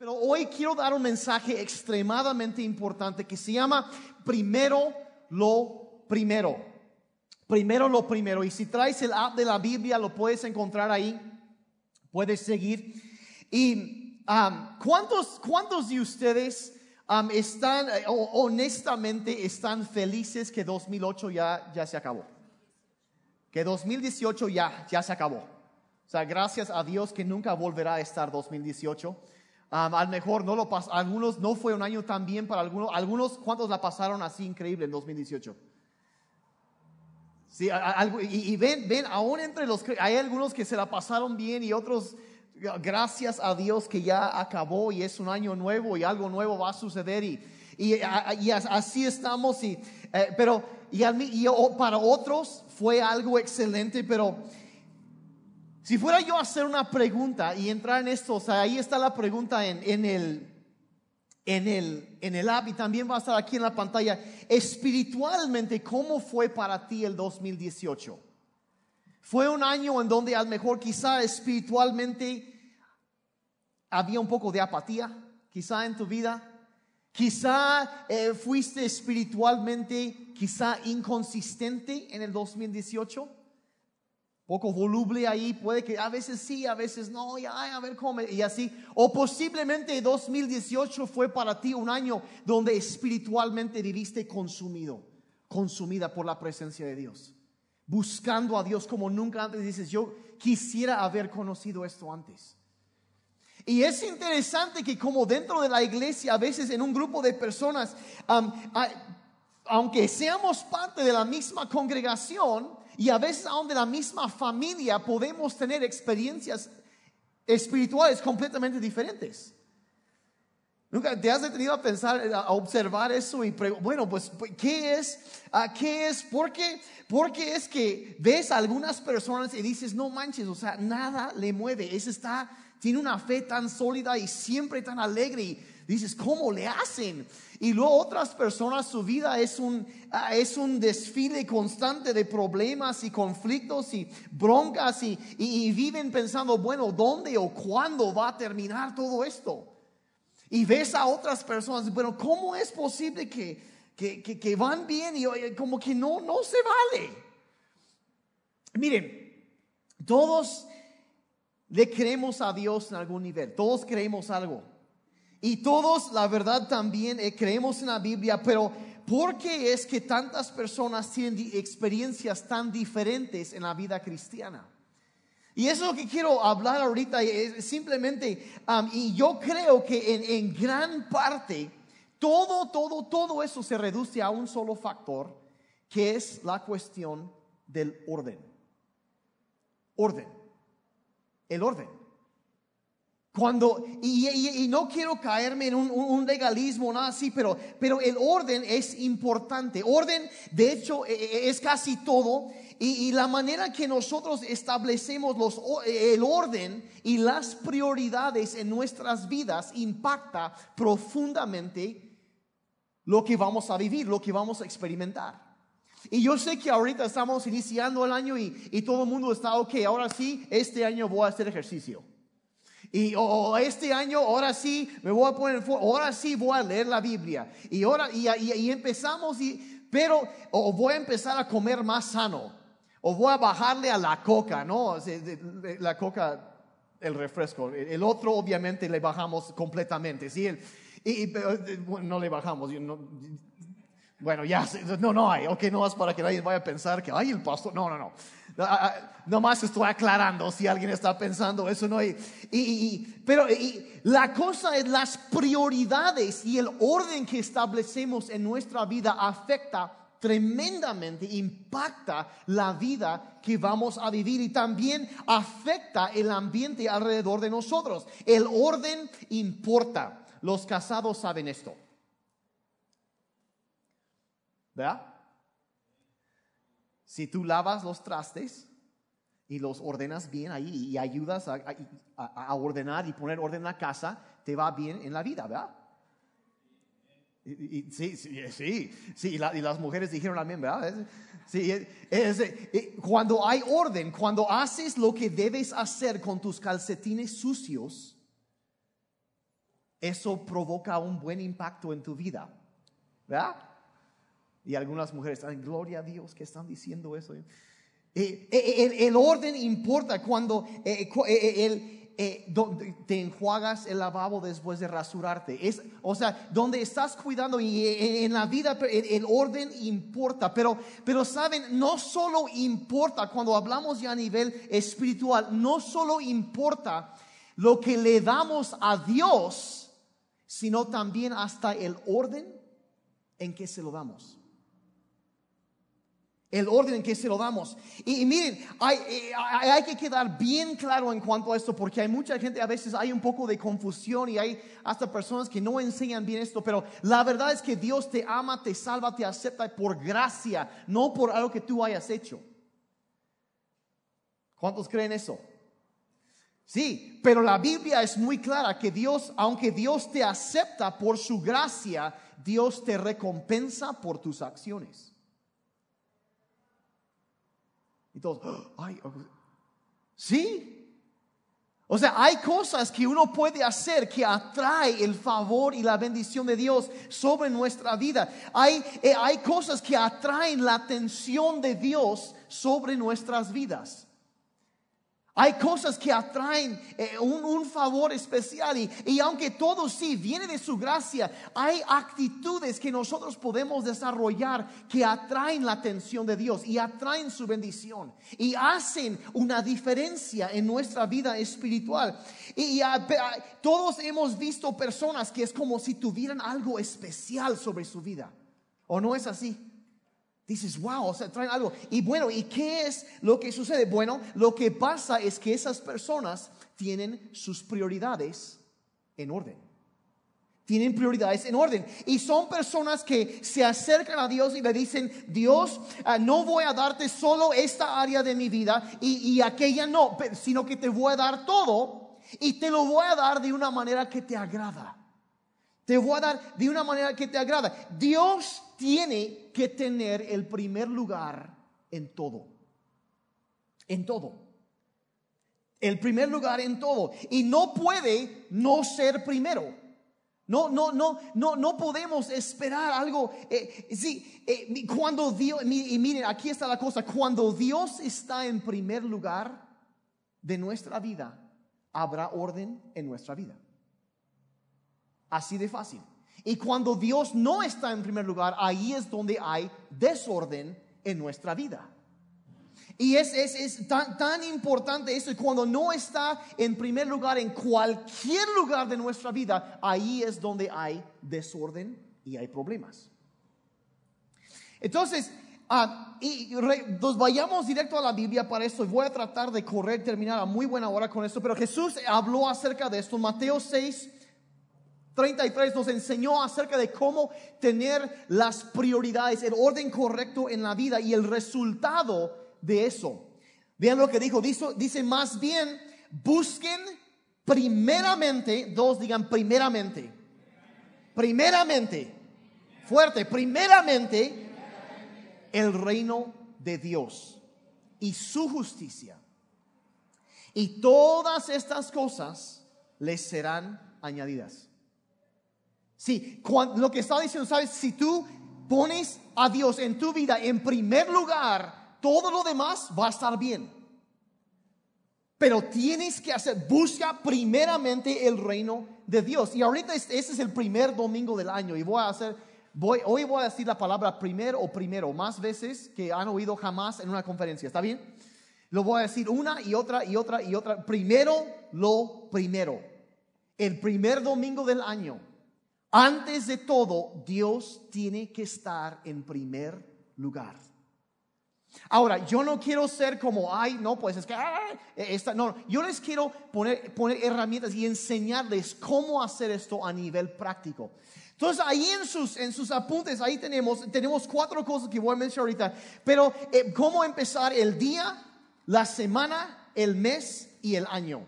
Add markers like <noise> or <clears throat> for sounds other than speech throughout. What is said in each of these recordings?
Pero hoy quiero dar un mensaje extremadamente importante que se llama primero lo primero. Primero lo primero. Y si traes el app de la Biblia, lo puedes encontrar ahí. Puedes seguir. Y um, ¿cuántos, ¿cuántos de ustedes están, eh, honestamente, están felices que 2008 ya, ya se acabó? Que 2018 ya, ya se acabó. O sea, gracias a Dios que nunca volverá a estar 2018 a lo mejor no lo pasó, algunos no fue un año tan bien para algunos, algunos cuantos la pasaron así increíble en 2018. Sí, y, ven, ven, aún entre los, hay algunos que se la pasaron bien y otros, gracias a Dios que ya acabó y es un año nuevo y algo nuevo va a suceder y, y, así estamos. Y, eh, pero y, y para otros fue algo excelente, pero si fuera yo a hacer una pregunta y entrar en esto, o sea, ahí está la pregunta en, el, en el, en el app y también va a estar aquí en la pantalla. Espiritualmente, ¿cómo fue para ti el 2018? Fue un año en donde a lo mejor quizá espiritualmente había un poco de apatía, quizá en tu vida. Quizá eh, fuiste espiritualmente, quizá inconsistente en el 2018 poco voluble ahí, puede que a veces sí, a veces no, y a ver cómo, y así. O posiblemente 2018 fue para ti un año donde espiritualmente viviste consumido, consumida por la presencia de Dios. Buscando a Dios como nunca antes dices, yo quisiera haber conocido esto antes. Y es interesante que como dentro de la iglesia, a veces en un grupo de personas, aunque seamos parte de la misma congregación, y a veces aún de la misma familia podemos tener experiencias espirituales completamente diferentes. Nunca te has detenido a pensar, a observar eso y bueno, pues, ¿qué es? ¿Qué es? ¿Por qué? Porque es que ves a algunas personas y dices, no manches, o sea, nada le mueve. Ese está, tiene una fe tan sólida y siempre tan alegre. Y dices, ¿cómo le hacen? Y luego otras personas, su vida es un, ah, es un desfile constante de problemas y conflictos y broncas y, y, viven pensando, bueno, ¿dónde o cuándo va a terminar todo esto? Y ves a otras personas, bueno, ¿cómo es posible que, que, que, van bien y como que no, no se vale? Miren, todos le creemos a Dios en algún nivel, todos creemos algo. Y todos, la verdad, también eh, creemos en la Biblia, pero ¿por qué es que tantas personas tienen experiencias tan diferentes en la vida cristiana? Y eso es lo que quiero hablar ahorita, es simplemente, y yo creo que en, en gran parte, todo, todo, todo eso se reduce a un solo factor, que es la cuestión del orden. Orden. El orden. Cuando, y, no quiero caerme en un, legalismo, nada así, pero, pero el orden es importante. Orden, de hecho, e, e, es casi todo. Y, la manera que nosotros establecemos los, el orden y las prioridades en nuestras vidas impacta profundamente lo que vamos a vivir, lo que vamos a experimentar. Y yo sé que ahorita estamos iniciando el año y, y todo el mundo está, ok, ahora sí, este año voy a hacer ejercicio. Y este año, ahora sí, me voy a poner, ahora sí voy a leer la Biblia. Y ahora, y, y, empezamos, y, pero, o voy a empezar a comer más sano. O voy a bajarle a la coca, ¿no? La coca, el refresco. El otro, obviamente, le bajamos completamente, ¿sí? y, no le bajamos. bueno, ya, no, no hay, ok, no es para que nadie vaya a pensar que, ay, el pastor, no, no, no. Ah, ah, nomás estoy aclarando si alguien está pensando eso, no. Y, pero la cosa es las prioridades y el orden que establecemos en nuestra vida afecta tremendamente, impacta la vida que vamos a vivir y también afecta el ambiente alrededor de nosotros. El orden importa. Los casados saben esto. ¿Verdad? Si tú lavas los trastes y los ordenas bien ahí y ayudas a, ordenar y poner orden en la casa, te va bien en la vida, ¿verdad? Y, sí, sí, sí, sí y, las mujeres dijeron también, ¿verdad? Sí, cuando hay orden, cuando haces lo que debes hacer con tus calcetines sucios, eso provoca un buen impacto en tu vida. ¿Verdad? Y algunas mujeres, gloria a Dios que están diciendo eso. Eh, eh, el, orden importa cuando eh, te enjuagas el lavabo después de rasurarte. Es, o sea, donde estás cuidando y en, la vida el, orden importa. Pero, pero saben, no solo importa cuando hablamos ya a nivel espiritual, no solo importa lo que le damos a Dios, sino también hasta el orden en que se lo damos el orden en que se lo damos. Y, miren, hay, hay, que quedar bien claro en cuanto a esto, porque hay mucha gente, a veces hay un poco de confusión y hay hasta personas que no enseñan bien esto, pero la verdad es que Dios te ama, te salva, te acepta por gracia, no por algo que tú hayas hecho. ¿Cuántos creen eso? Sí, pero la Biblia es muy clara que Dios, aunque Dios te acepta por su gracia, Dios te recompensa por tus acciones. Y todos, ay, sí. O sea, hay cosas que uno puede hacer que atrae el favor y la bendición de Dios sobre nuestra vida. Hay, eh, hay cosas que atraen la atención de Dios sobre nuestras vidas. Hay cosas que atraen eh, un, favor especial y, y, aunque todo sí viene de su gracia, hay actitudes que nosotros podemos desarrollar que atraen la atención de Dios y atraen su bendición y hacen una diferencia en nuestra vida espiritual. Y, todos hemos visto personas que es como si tuvieran algo especial sobre su vida. ¿O no es así? Dices, wow, o sea, traen algo. Y bueno, ¿y qué es lo que sucede? Bueno, lo que pasa es que esas personas tienen sus prioridades en orden. Tienen prioridades en orden. Y son personas que se acercan a Dios y le dicen, Dios, ah, no voy a darte solo esta área de mi vida y, y aquella no, sino que te voy a dar todo y te lo voy a dar de una manera que te agrada. Te voy a dar de una manera que te agrada. Dios tiene que tener el primer lugar en todo. En todo. El primer lugar en todo. Y no puede no ser primero. No, no, no, no, no podemos esperar algo. Eh, sí, eh, cuando Dios, y miren, aquí está la cosa, cuando Dios está en primer lugar de nuestra vida, habrá orden en nuestra vida. Así de fácil. Y cuando Dios no está en primer lugar, ahí es donde hay desorden en nuestra vida. Y es, es, es tan, tan, importante eso. Cuando no está en primer lugar en cualquier lugar de nuestra vida, ahí es donde hay desorden y hay problemas. Entonces, ah, y nos vayamos directo a la Biblia para esto. Voy a tratar de correr, terminar a muy buena hora con esto. Pero Jesús habló acerca de esto. Mateo 6, 33 nos enseñó acerca de cómo tener las prioridades, el orden correcto en la vida y el resultado de eso. Vean lo que dijo, dice, dice más bien, busquen primeramente, dos digan primeramente, primeramente, fuerte, primeramente el reino de Dios y su justicia. Y todas estas cosas les serán añadidas. Sí, lo que está diciendo, sabes, si tú pones a Dios en tu vida en primer lugar, todo lo demás va a estar bien. Pero tienes que hacer, busca primeramente el reino de Dios. Y ahorita este, es el primer domingo del año y voy a hacer, voy, hoy voy a decir la palabra primero o primero, más veces que han oído jamás en una conferencia. ¿Está bien? Lo voy a decir una y otra y otra y otra. Primero lo primero. El primer domingo del año antes de todo, Dios tiene que estar en primer lugar. Ahora, yo no quiero ser como, ay, no, pues es que, esta, no, yo les quiero poner, poner herramientas y enseñarles cómo hacer esto a nivel práctico. Entonces, ahí en sus, en sus apuntes, ahí tenemos, tenemos cuatro cosas que voy a mencionar ahorita, pero eh, cómo empezar el día, la semana, el mes y el año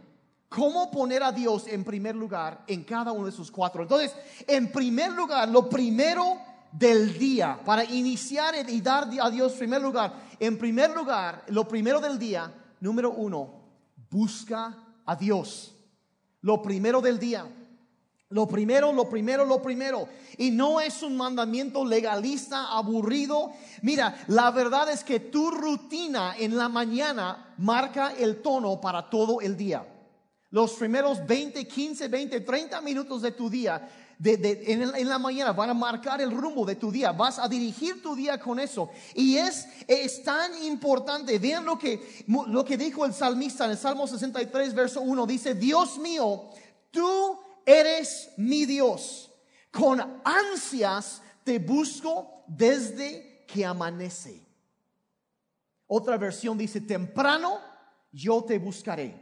cómo poner a Dios en primer lugar en cada uno de sus cuatro. Entonces, en primer lugar, lo primero del día, para iniciar y dar a Dios primer lugar, en primer lugar, lo primero del día, número uno, busca a Dios. Lo primero del día. Lo primero, lo primero, lo primero. Y no es un mandamiento legalista, aburrido. Mira, la verdad es que tu rutina en la mañana marca el tono para todo el día. Los primeros 20, 15, 20, 30 minutos de tu día en, la mañana van a marcar el rumbo de tu día. Vas a dirigir tu día con eso. Y es, es tan importante. Vean lo que, lo que dijo el salmista en el Salmo 63, verso 1. Dice, Dios mío, tú eres mi Dios. Con ansias te busco desde que amanece. Otra versión dice, temprano yo te buscaré.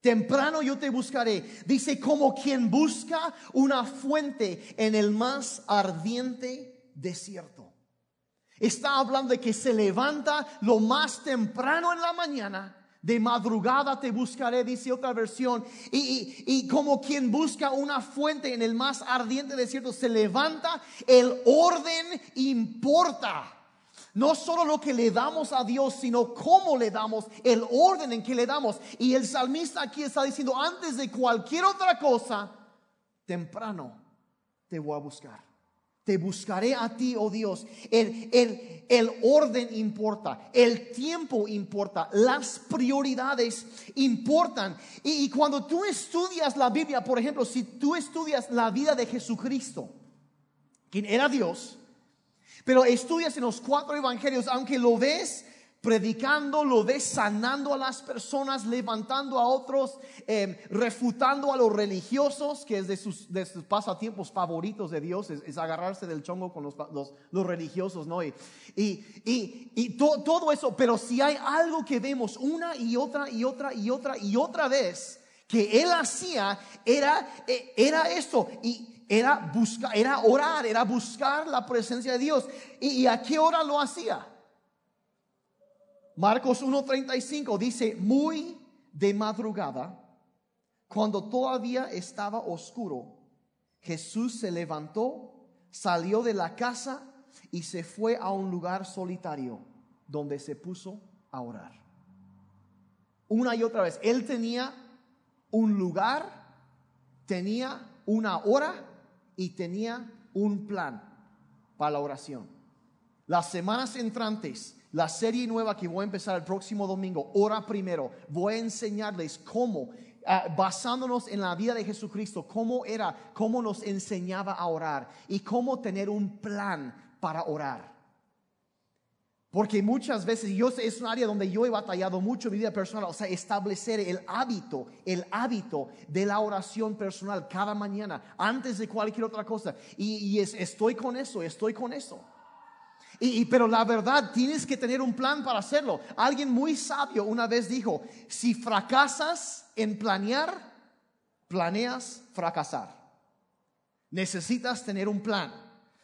Temprano yo te buscaré. Dice, como quien busca una fuente en el más ardiente desierto. Está hablando de que se levanta lo más temprano en la mañana de madrugada te buscaré, dice otra versión. Y, como quien busca una fuente en el más ardiente desierto, se levanta, el orden importa. No solo lo que le damos a Dios, sino cómo le damos, el orden en que le damos. Y el salmista aquí está diciendo, antes de cualquier otra cosa, temprano te voy a buscar. Te buscaré a ti, oh Dios. El, el, el, orden importa, el tiempo importa, las prioridades importan. Y, y, cuando tú estudias la Biblia, por ejemplo, si tú estudias la vida de Jesucristo, quien era Dios, pero estudias en los cuatro evangelios, aunque lo ves predicando, lo ves sanando a las personas, levantando a otros, em, refutando a los religiosos, que es de sus, de sus pasatiempos favoritos de Dios, es, agarrarse del chongo con los, los, religiosos, ¿no? Y, y, y, todo eso, pero si hay algo que vemos una y otra y otra y otra y otra vez que él hacía, era, e, era esto. Y era buscar, era orar, era buscar la presencia de Dios. ¿Y, a qué hora lo hacía? Marcos 1.35 dice, muy de madrugada, cuando todavía estaba oscuro, Jesús se levantó, salió de la casa y se fue a un lugar solitario donde se puso a orar. Una y otra vez, él tenía un lugar, tenía una hora y tenía un plan para la oración. Las semanas entrantes la serie nueva que voy a empezar el próximo domingo, Ora Primero, voy a enseñarles cómo, ah, basándonos en la vida de Jesucristo, cómo era, cómo nos enseñaba a orar y cómo tener un plan para orar. Porque muchas veces, yo es un área donde yo he batallado mucho en mi vida personal, o sea, establecer el hábito, el hábito de la oración personal cada mañana, antes de cualquier otra cosa. Y, estoy con eso, estoy con eso. Y, pero la verdad, tienes que tener un plan para hacerlo. Alguien muy sabio una vez dijo, si fracasas en planear, planeas fracasar. Necesitas tener un plan.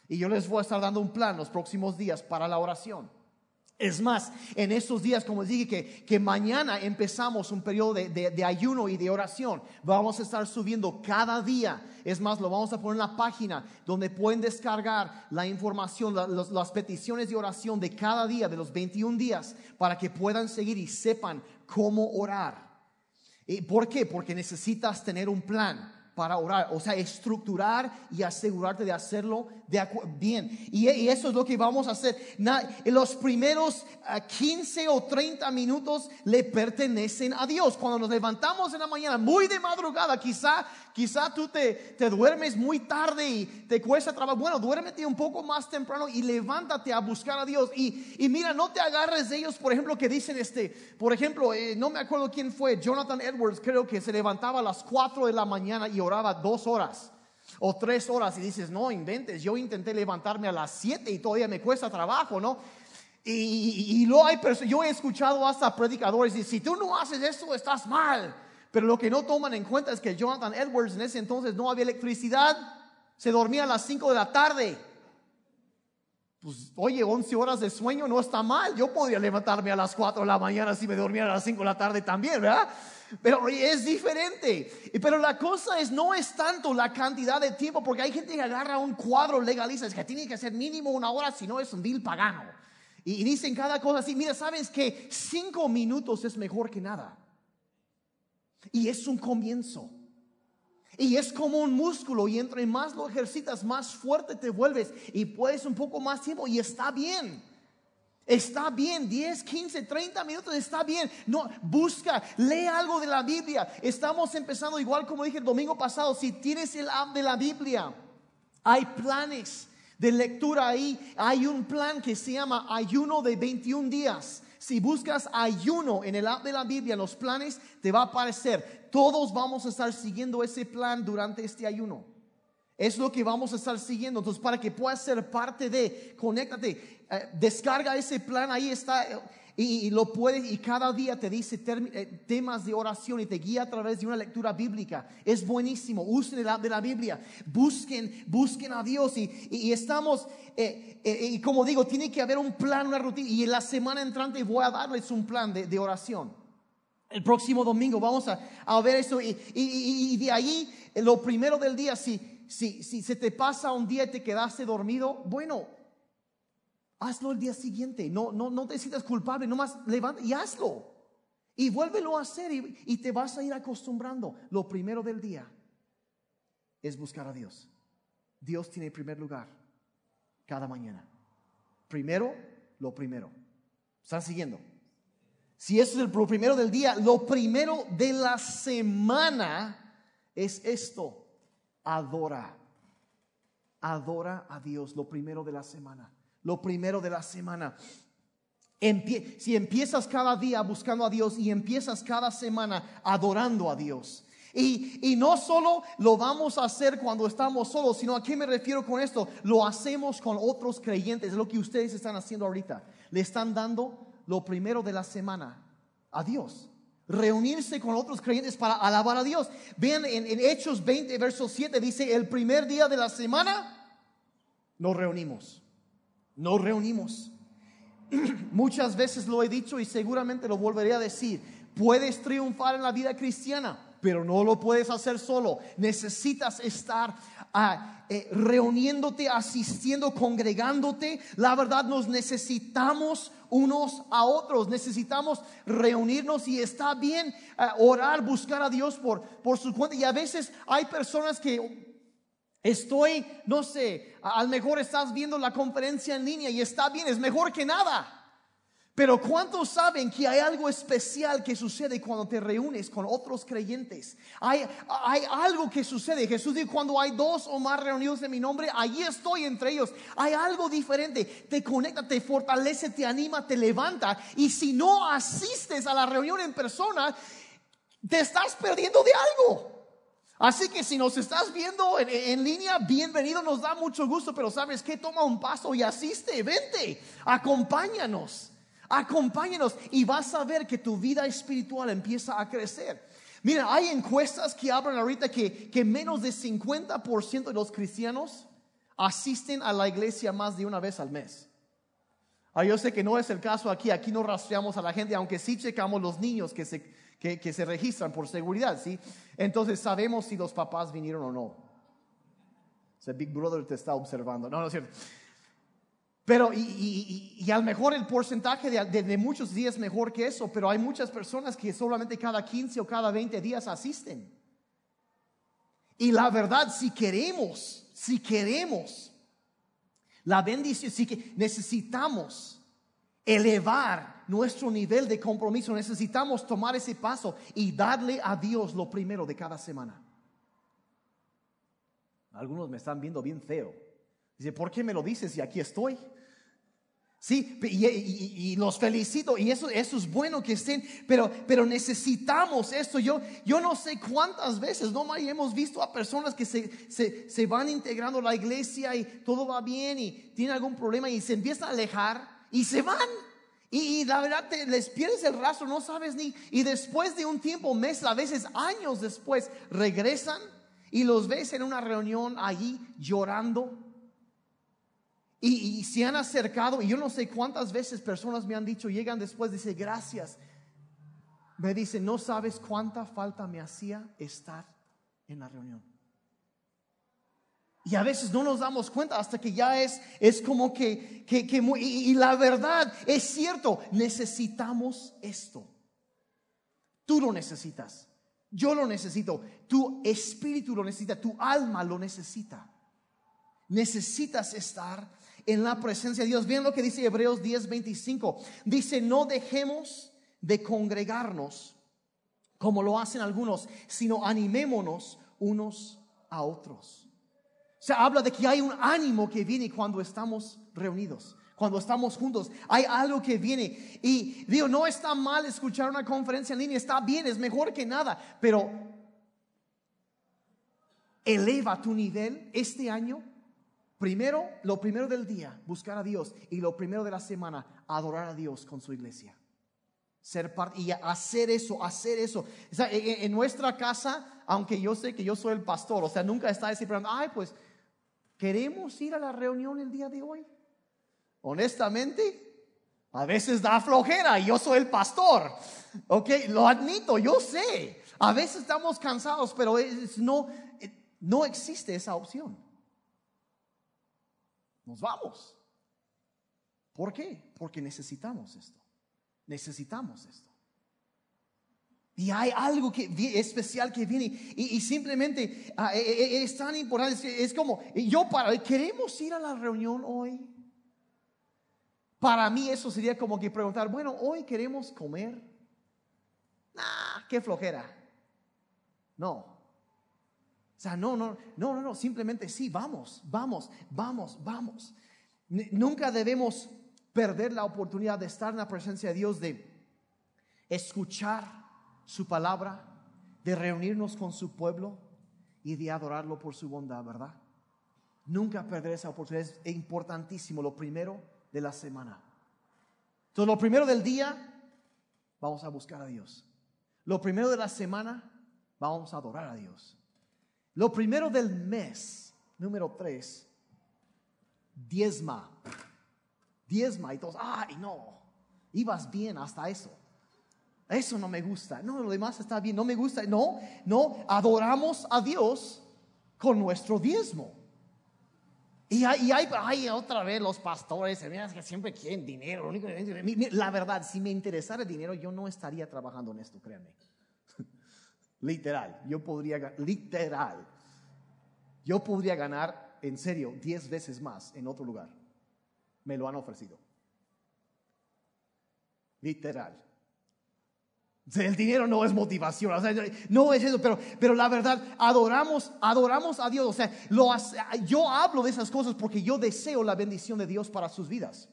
Y yo les voy a estar dando un plan los próximos días para la oración. Es más, en estos días, como les dije, que, mañana empezamos un periodo de, ayuno y de oración. Vamos a estar subiendo cada día. Es más, lo vamos a poner en la página donde pueden descargar la información, las peticiones de oración de cada día, de los 21 días, para que puedan seguir y sepan cómo orar. ¿Y ¿Por qué? Porque necesitas tener un plan para orar, o sea, estructurar y asegurarte de hacerlo de bien. Y, eso es lo que vamos a hacer. los primeros 15 ah, o 30 minutos le pertenecen a Dios. Cuando nos levantamos en la mañana, muy de madrugada, quizá Quizá tú te, te, duermes muy tarde y te cuesta trabajo. Bueno, duérmete un poco más temprano y levántate a buscar a Dios. Y, y mira, no te agarres de ellos, por ejemplo, que dicen este, por ejemplo, eh, no me acuerdo quién fue, Jonathan Edwards, creo que se levantaba a las 4 de la mañana y oraba dos horas o tres horas y dices, no inventes, yo intenté levantarme a las 7 y todavía me cuesta trabajo, ¿no? Y, y, lo hay, yo he escuchado hasta predicadores y si tú no haces eso, estás mal. Pero lo que no toman en cuenta es que Jonathan Edwards en ese entonces no había electricidad, se dormía a las 5 de la tarde. Pues oye, 11 horas de sueño no está mal. Yo podría levantarme a las 4 de la mañana si me dormía a las 5 de la tarde también, ¿verdad? Pero es diferente. Pero la cosa es, no es tanto la cantidad de tiempo, porque hay gente que agarra un cuadro legalista, es que tiene que ser mínimo una hora, si no es un vil pagano. Y, dicen cada cosa así, mira, sabes que 5 minutos es mejor que nada. Y es un comienzo. Y es como un músculo y entre más lo ejercitas, más fuerte te vuelves y puedes un poco más tiempo y está bien. Está bien, 10, 15, 30 minutos, está bien. No, busca, lee algo de la Biblia. Estamos empezando igual como dije el domingo pasado, si tienes el app de la Biblia, hay planes de lectura ahí. Hay un plan que se llama ayuno de 21 días. Si buscas ayuno en el app de la Biblia, los planes, te va a aparecer. Todos vamos a estar siguiendo ese plan durante este ayuno. Es lo que vamos a estar siguiendo. Entonces, para que puedas ser parte de, conéctate, eh, descarga ese plan, ahí está. Eh, y, lo puedes, y cada día te dice eh, temas de oración y te guía a través de una lectura bíblica. Es buenísimo. Usen el de la Biblia. Busquen, busquen a Dios. Y, estamos, y como digo, tiene que haber un plan, una rutina. Y en la semana entrante voy a darles un plan de, de oración. El próximo domingo vamos a, a ver eso. Y, y de ahí, lo primero del día, si si, se te pasa un día y te quedaste dormido, bueno, hazlo el día siguiente. No, no, no te sientas culpable, nomás levanta y hazlo. Y vuélvelo a hacer y, y te vas a ir acostumbrando. Lo primero del día es buscar a Dios. Dios tiene primer lugar cada mañana. Primero, lo primero. ¿Están siguiendo? Si eso es el primero del día, lo primero de la semana es esto adora. Adora a Dios lo primero de la semana. Lo primero de la semana. si empiezas cada día buscando a Dios y empiezas cada semana adorando a Dios. Y, y, no solo lo vamos a hacer cuando estamos solos, sino a qué me refiero con esto. Lo hacemos con otros creyentes. Es lo que ustedes están haciendo ahorita. Le están dando lo primero de la semana a Dios reunirse con otros creyentes para alabar a Dios. Vean en, Hechos 20, verso 7, dice, el primer día de la semana nos reunimos. Nos reunimos. <clears throat> Muchas veces lo he dicho y seguramente lo volveré a decir. Puedes triunfar en la vida cristiana, pero no lo puedes hacer solo. Necesitas estar ah, eh, reuniéndote, asistiendo, congregándote. La verdad, nos necesitamos unos a otros. Necesitamos reunirnos y está bien eh, orar, buscar a Dios por, por su cuenta. Y a veces hay personas que estoy, no sé, a lo mejor estás viendo la conferencia en línea y está bien, es mejor que nada. Pero ¿cuántos saben que hay algo especial que sucede cuando te reúnes con otros creyentes? Hay, hay algo que sucede. Jesús dijo, cuando hay dos o más reunidos en mi nombre, allí estoy entre ellos. Hay algo diferente. Te conecta, te fortalece, te anima, te levanta. Y si no asistes a la reunión en persona, te estás perdiendo de algo. Así que si nos estás viendo en, línea, bienvenido, nos da mucho gusto, pero sabes que toma un paso y asiste, vente, acompáñanos. Acompáñanos y vas a ver que tu vida espiritual empieza a crecer. Mira, hay encuestas que hablan ahorita que, que menos de 50% de los cristianos asisten a la iglesia más de una vez al mes. Ah, yo sé que no es el caso aquí, aquí no rastreamos a la gente, aunque sí checamos los niños que se, que, que se registran por seguridad, ¿sí? Entonces sabemos si los papás vinieron o no. O Big Brother te está observando. No, no es cierto. Pero, y, y, a lo mejor el porcentaje de, de, muchos días mejor que eso, pero hay muchas personas que solamente cada 15 o cada 20 días asisten. Y la verdad, si queremos, si queremos la bendición, si que necesitamos elevar nuestro nivel de compromiso, necesitamos tomar ese paso y darle a Dios lo primero de cada semana. Algunos me están viendo bien feo. Dice, ¿por qué me lo dices y aquí estoy? Sí, y, los felicito y eso, eso es bueno que estén, pero, pero necesitamos esto. Yo, yo no sé cuántas veces, no hemos visto a personas que se, se, se van integrando a la iglesia y todo va bien y tienen algún problema y se empiezan a alejar y se van. Y, la verdad te, les pierdes el rastro, no sabes ni. Y después de un tiempo, meses, a veces años después, regresan y los ves en una reunión allí llorando y, se han acercado, y yo no sé cuántas veces personas me han dicho, llegan después, dice, gracias. Me dice, no sabes cuánta falta me hacía estar en la reunión. Y a veces no nos damos cuenta hasta que ya es, es como que, que, que y, y la verdad es cierto, necesitamos esto. Tú lo necesitas. Yo lo necesito. Tu espíritu lo necesita. Tu alma lo necesita. Necesitas estar en la presencia de Dios. Vean lo que dice Hebreos 10:25. Dice, no dejemos de congregarnos como lo hacen algunos, sino animémonos unos a otros. Se habla de que hay un ánimo que viene cuando estamos reunidos, cuando estamos juntos. Hay algo que viene. Y digo, no está mal escuchar una conferencia en línea, está bien, es mejor que nada, pero eleva tu nivel este año. Primero, lo primero del día, buscar a Dios. Y lo primero de la semana, adorar a Dios con su iglesia ser parte y hacer eso, hacer eso. en, nuestra casa, aunque yo sé que yo soy el pastor, o sea, nunca está diciendo, ay, pues, ¿queremos ir a la reunión el día de hoy? Honestamente, a veces da flojera yo soy el pastor. Ok, lo admito, yo sé. A veces estamos cansados, pero no, no existe esa opción. Nos vamos. ¿Por qué? Porque necesitamos esto. Necesitamos esto. Y hay algo que, especial que viene y, simplemente ah, e, e, e, es, tan importante. Es, como, yo para, ¿queremos ir a la reunión hoy? Para mí eso sería como que preguntar, bueno, hoy queremos comer. Nah, qué flojera. No. O sea, no, no, no, no, no, simplemente sí, vamos, vamos, vamos, vamos. nunca debemos perder la oportunidad de estar en la presencia de Dios, de escuchar su palabra, de reunirnos con su pueblo y de adorarlo por su bondad, ¿verdad? Nunca perder esa oportunidad es importantísimo, lo primero de la semana. Entonces, lo primero del día, vamos a buscar a Dios. Lo primero de la semana, vamos a adorar a Dios. Lo primero del mes, número tres, diezma diezma y todos, ay, no, ibas bien hasta eso. Eso no me gusta. No, lo demás está bien, no me gusta. No, no, adoramos a Dios con nuestro diezmo. Y hay, hay, otra vez los pastores, que siempre quieren dinero. La verdad, si me interesara el dinero, yo no estaría trabajando en esto, créanme. <laughs> literal, yo podría, literal, yo podría ganar, en serio, diez veces más en otro lugar me lo han ofrecido. Literal. El dinero no es motivación, no es eso, pero, pero la verdad, adoramos, adoramos a Dios. O sea, lo, yo hablo de esas cosas porque yo deseo la bendición de Dios para sus vidas.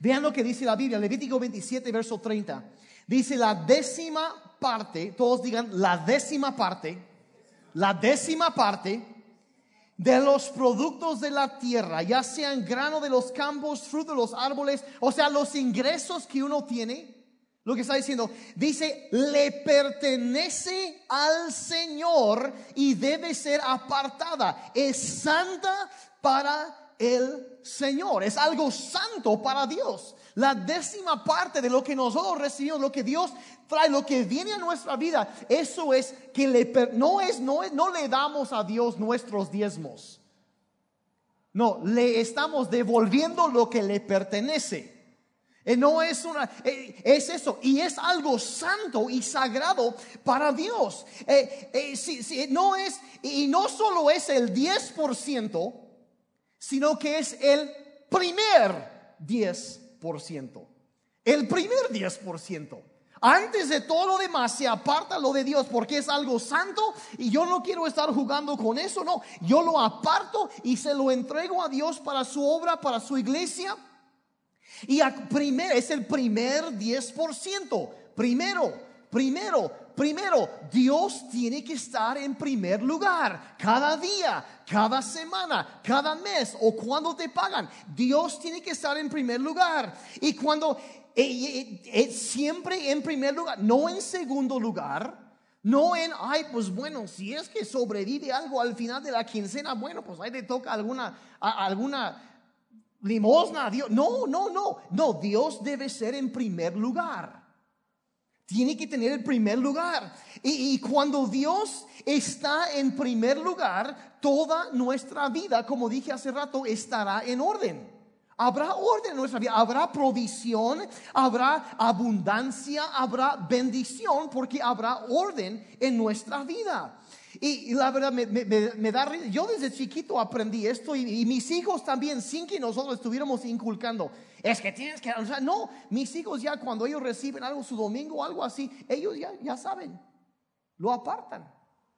Vean lo que dice la Biblia, Levítico 27, verso 30. Dice la décima parte, todos digan la décima parte, la décima parte de los productos de la tierra, ya sean grano de los campos, fruto de los árboles, o sea, los ingresos que uno tiene, lo que está diciendo, dice, le pertenece al Señor y debe ser apartada. Es santa para el Señor, es algo santo para Dios. La décima parte de lo que nosotros recibimos, lo que Dios trae, lo que viene a nuestra vida, eso es que le, no, es, no, es, no le damos a Dios nuestros diezmos. No, le estamos devolviendo lo que le pertenece. Eh, no es una, eh, es eso, y es algo santo y sagrado para Dios. Eh, no es, y no solo es el 10%, sino que es el primer 10%. El primer 10%. Antes de todo lo demás se aparta lo de Dios porque es algo santo y yo no quiero estar jugando con eso, no. Yo lo aparto y se lo entrego a Dios para su obra, para su iglesia. Y es el primer 10%. Primero, primero, primero, Dios tiene que estar en primer lugar. Cada día, cada semana, cada mes o cuando te pagan. Dios tiene que estar en primer lugar. Y cuando es siempre en primer lugar, no en segundo lugar. No en, ay, pues bueno, si es que sobrevive algo al final de la quincena, bueno, pues ahí le toca alguna, alguna limosna Dios. No, no, no, no, Dios debe ser en primer lugar. Tiene que tener el primer lugar. Y, y, cuando Dios está en primer lugar, toda nuestra vida, como dije hace rato, estará en orden. Habrá orden en nuestra vida, habrá provisión, habrá abundancia, habrá bendición, porque habrá orden en nuestra vida. Y, la verdad me, da, yo desde chiquito aprendí esto y, mis hijos también, sin que nosotros estuviéramos inculcando. Es que tienes que, o sea, no, mis hijos ya cuando ellos reciben algo su domingo o algo así, ellos ya, ya saben, lo apartan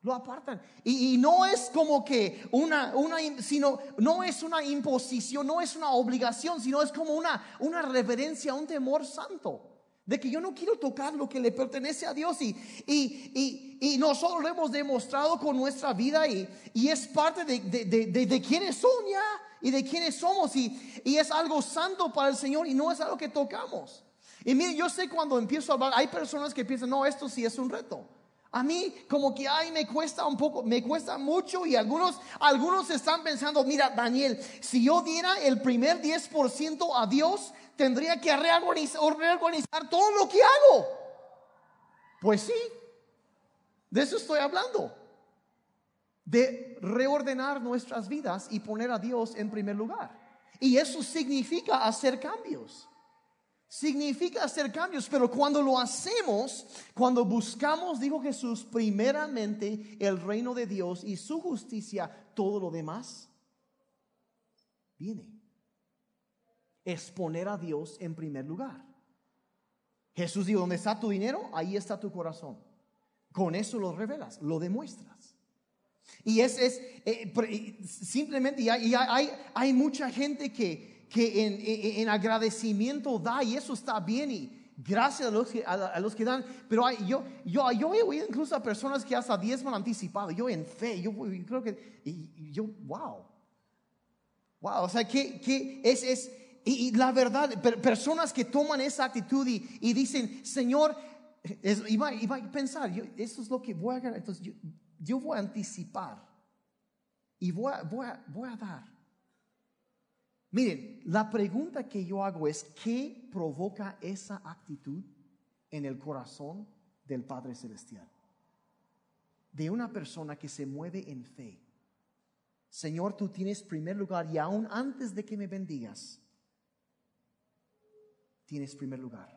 lo apartan. Y, no es como que una, una, sino, no es una imposición, no es una obligación, sino es como una, una reverencia, un temor santo. De que yo no quiero tocar lo que le pertenece a Dios y, y, y, nosotros lo hemos demostrado con nuestra vida y, y es parte de, de, de, de, quienes son ya y de quienes somos y, y es algo santo para el Señor y no es algo que tocamos. Y mire, yo sé cuando empiezo a hablar, hay personas que piensan, no, esto sí es un reto. A mí como que ay me cuesta un poco, me cuesta mucho y algunos algunos están pensando, mira Daniel, si yo diera el primer 10% a Dios, tendría que reorganizar, todo lo que hago. Pues sí, de eso estoy hablando. De reordenar nuestras vidas y poner a Dios en primer lugar. Y eso significa hacer cambios significa hacer cambios, pero cuando lo hacemos, cuando buscamos, dijo Jesús, primeramente el reino de Dios y su justicia, todo lo demás viene. Es poner a Dios en primer lugar. Jesús dijo, donde está tu dinero, ahí está tu corazón. Con eso lo revelas, lo demuestras. Y es, es eh, simplemente, y hay, hay mucha gente que, que en, agradecimiento da y eso está bien y gracias a los que, a, los que dan. Pero yo, yo, yo he oído incluso a personas que hasta diezman anticipado. Yo en fe, yo, creo que, y, yo, wow. Wow, o sea, que, que es, es y, la verdad, personas que toman esa actitud y, dicen, Señor, es, iba, a pensar, yo, eso es lo que voy a ganar. Entonces, yo, voy a anticipar y voy a dar. Miren, la pregunta que yo hago es, ¿qué provoca esa actitud en el corazón del Padre Celestial? De una persona que se mueve en fe. Señor, tú tienes primer lugar y aún antes de que me bendigas, tienes primer lugar.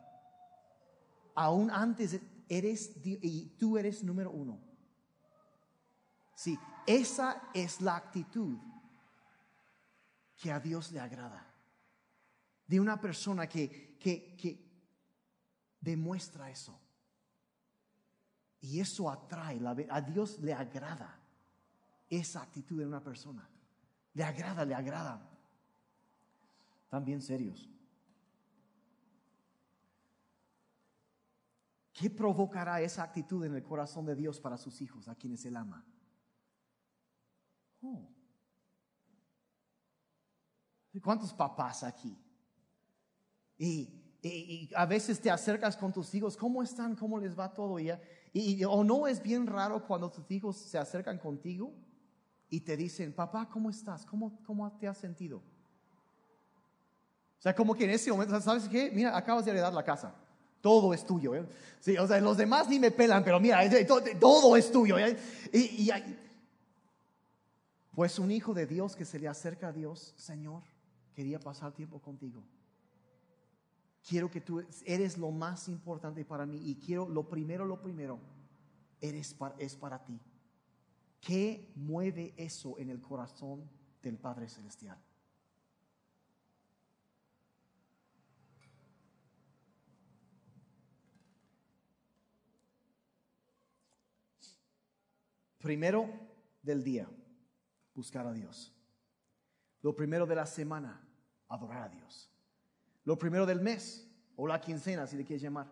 Aún antes eres y tú eres número uno. Sí, esa es la actitud que a Dios le agrada. De una persona que, que, demuestra eso. Y eso atrae, a Dios le agrada esa actitud de una persona. Le agrada, le agrada. Bien serios. ¿Qué provocará esa actitud en el corazón de Dios para sus hijos, a quienes Él ama? Oh, ¿Cuántos papás aquí? Y, a veces te acercas con tus hijos, ¿cómo están? ¿Cómo les va todo? Y, o no es bien raro cuando tus hijos se acercan contigo y te dicen, papá, ¿cómo estás? ¿Cómo, cómo te has sentido? O sea, como que en ese momento, ¿sabes qué? Mira, acabas de heredar la casa. Todo es tuyo. ¿eh? Sí, o sea, los demás ni me pelan, pero mira, todo, es tuyo. ¿eh? Y, pues un hijo de Dios que se le acerca a Dios, Señor, quería pasar tiempo contigo. Quiero que tú eres lo más importante para mí y quiero lo primero, lo primero, eres es para ti. ¿Qué mueve eso en el corazón del Padre Celestial? Primero del día, buscar a Dios. Lo primero de la semana, adorar a Dios. Lo primero del mes, o la quincena, si le quieres llamar,